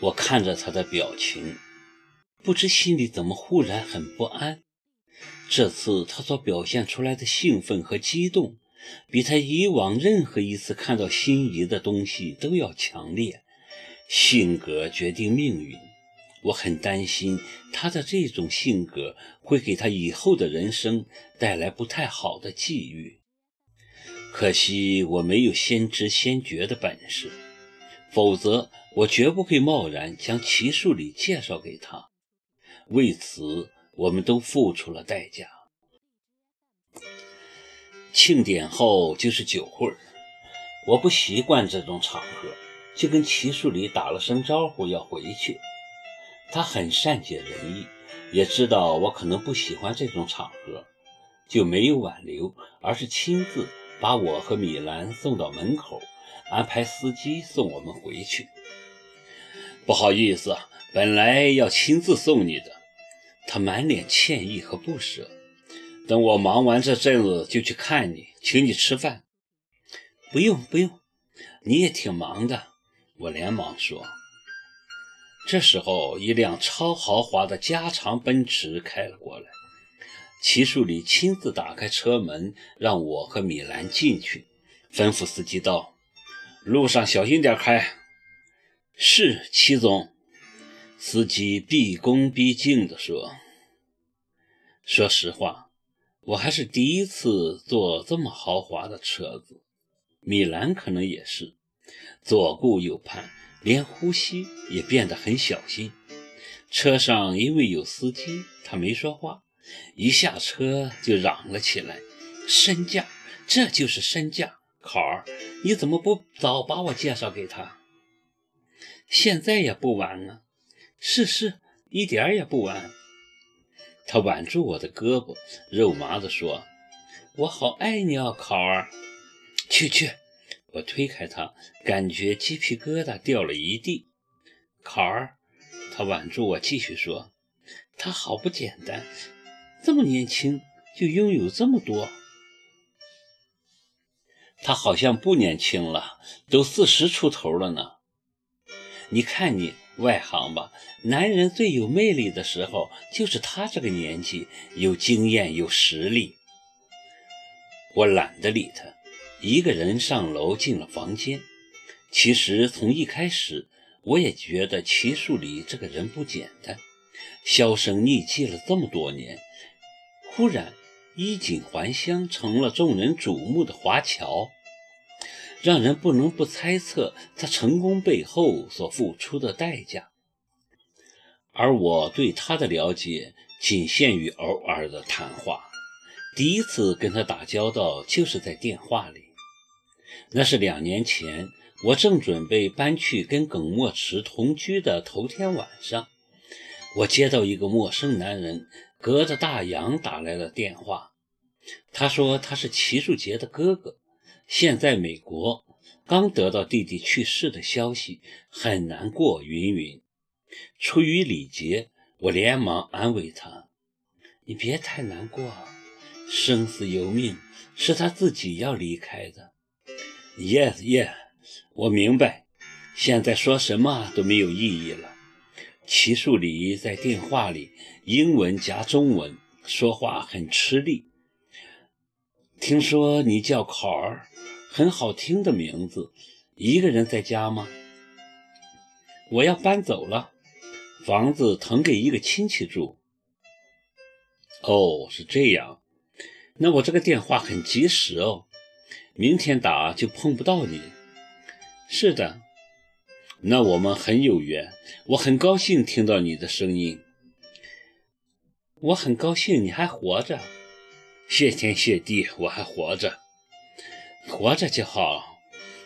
我看着他的表情，不知心里怎么忽然很不安。这次他所表现出来的兴奋和激动，比他以往任何一次看到心仪的东西都要强烈。性格决定命运，我很担心他的这种性格会给他以后的人生带来不太好的际遇。可惜我没有先知先觉的本事。否则，我绝不会贸然将齐树礼介绍给他。为此，我们都付出了代价。庆典后就是酒会儿，我不习惯这种场合，就跟齐树礼打了声招呼要回去。他很善解人意，也知道我可能不喜欢这种场合，就没有挽留，而是亲自把我和米兰送到门口。安排司机送我们回去。不好意思，本来要亲自送你的。他满脸歉意和不舍。等我忙完这阵子就去看你，请你吃饭。不用不用，你也挺忙的。我连忙说。这时候，一辆超豪华的加长奔驰开了过来。齐树礼亲自打开车门，让我和米兰进去，吩咐司机道。路上小心点开。是齐总，司机毕恭毕敬地说。说实话，我还是第一次坐这么豪华的车子。米兰可能也是，左顾右盼，连呼吸也变得很小心。车上因为有司机，他没说话，一下车就嚷了起来：“身价，这就是身价！”考儿，你怎么不早把我介绍给他？现在也不晚啊！是是，一点也不晚。他挽住我的胳膊，肉麻地说：“我好爱你啊，考儿。”去去！我推开他，感觉鸡皮疙瘩掉了一地。考儿，他挽住我，继续说：“他好不简单，这么年轻就拥有这么多。”他好像不年轻了，都四十出头了呢。你看你外行吧，男人最有魅力的时候就是他这个年纪，有经验有实力。我懒得理他，一个人上楼进了房间。其实从一开始，我也觉得齐树礼这个人不简单，销声匿迹了这么多年，忽然。衣锦还乡，成了众人瞩目的华侨，让人不能不猜测他成功背后所付出的代价。而我对他的了解仅限于偶尔的谈话，第一次跟他打交道就是在电话里。那是两年前，我正准备搬去跟耿墨池同居的头天晚上，我接到一个陌生男人。隔着大洋打来了电话，他说他是齐树杰的哥哥，现在美国，刚得到弟弟去世的消息，很难过。云云，出于礼节，我连忙安慰他：“你别太难过，生死由命，是他自己要离开的。” Yes, yes，我明白，现在说什么都没有意义了。齐树礼在电话里英文加中文说话很吃力。听说你叫考儿，很好听的名字。一个人在家吗？我要搬走了，房子腾给一个亲戚住。哦，是这样。那我这个电话很及时哦，明天打就碰不到你。是的。那我们很有缘，我很高兴听到你的声音。我很高兴你还活着，谢天谢地我还活着，活着就好，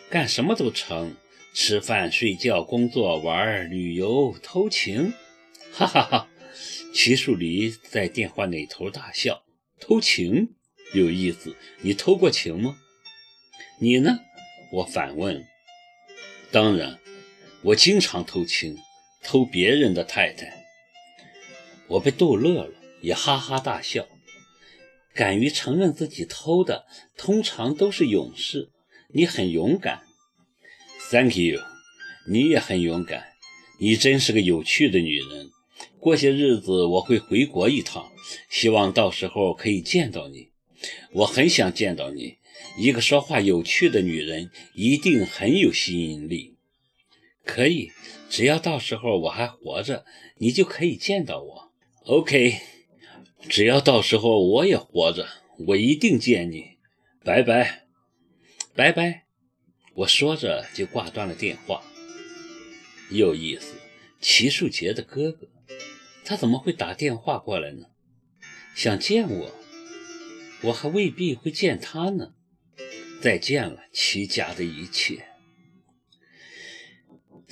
干什么都成，吃饭、睡觉、工作、玩、旅游、偷情，哈哈哈！齐树礼在电话那头大笑，偷情有意思，你偷过情吗？你呢？我反问。当然。我经常偷情，偷别人的太太。我被逗乐了，也哈哈大笑。敢于承认自己偷的，通常都是勇士。你很勇敢，Thank you。你也很勇敢，你真是个有趣的女人。过些日子我会回国一趟，希望到时候可以见到你。我很想见到你。一个说话有趣的女人一定很有吸引力。可以，只要到时候我还活着，你就可以见到我。OK，只要到时候我也活着，我一定见你。拜拜，拜拜。我说着就挂断了电话。有意思，齐树杰的哥哥，他怎么会打电话过来呢？想见我，我还未必会见他呢。再见了，齐家的一切。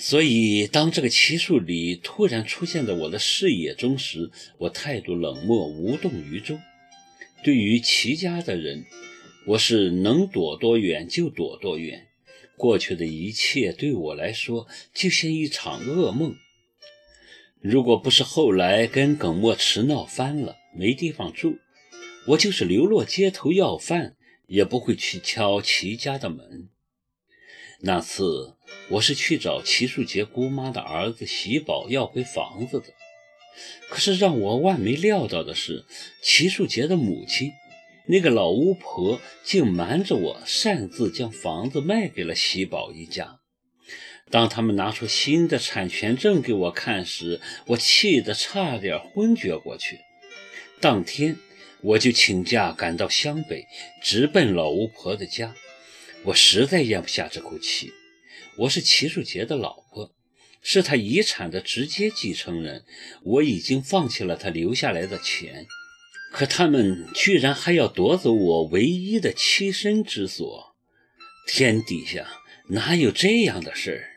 所以，当这个齐树礼突然出现在我的视野中时，我态度冷漠，无动于衷。对于齐家的人，我是能躲多远就躲多远。过去的一切对我来说就像一场噩梦。如果不是后来跟耿墨池闹翻了，没地方住，我就是流落街头要饭，也不会去敲齐家的门。那次我是去找齐树杰姑妈的儿子喜宝要回房子的，可是让我万没料到的是，齐树杰的母亲。那个老巫婆竟瞒着我，擅自将房子卖给了喜宝一家。当他们拿出新的产权证给我看时，我气得差点昏厥过去。当天，我就请假赶到湘北，直奔老巫婆的家。我实在咽不下这口气。我是齐树杰的老婆，是他遗产的直接继承人。我已经放弃了他留下来的钱。可他们居然还要夺走我唯一的栖身之所，天底下哪有这样的事？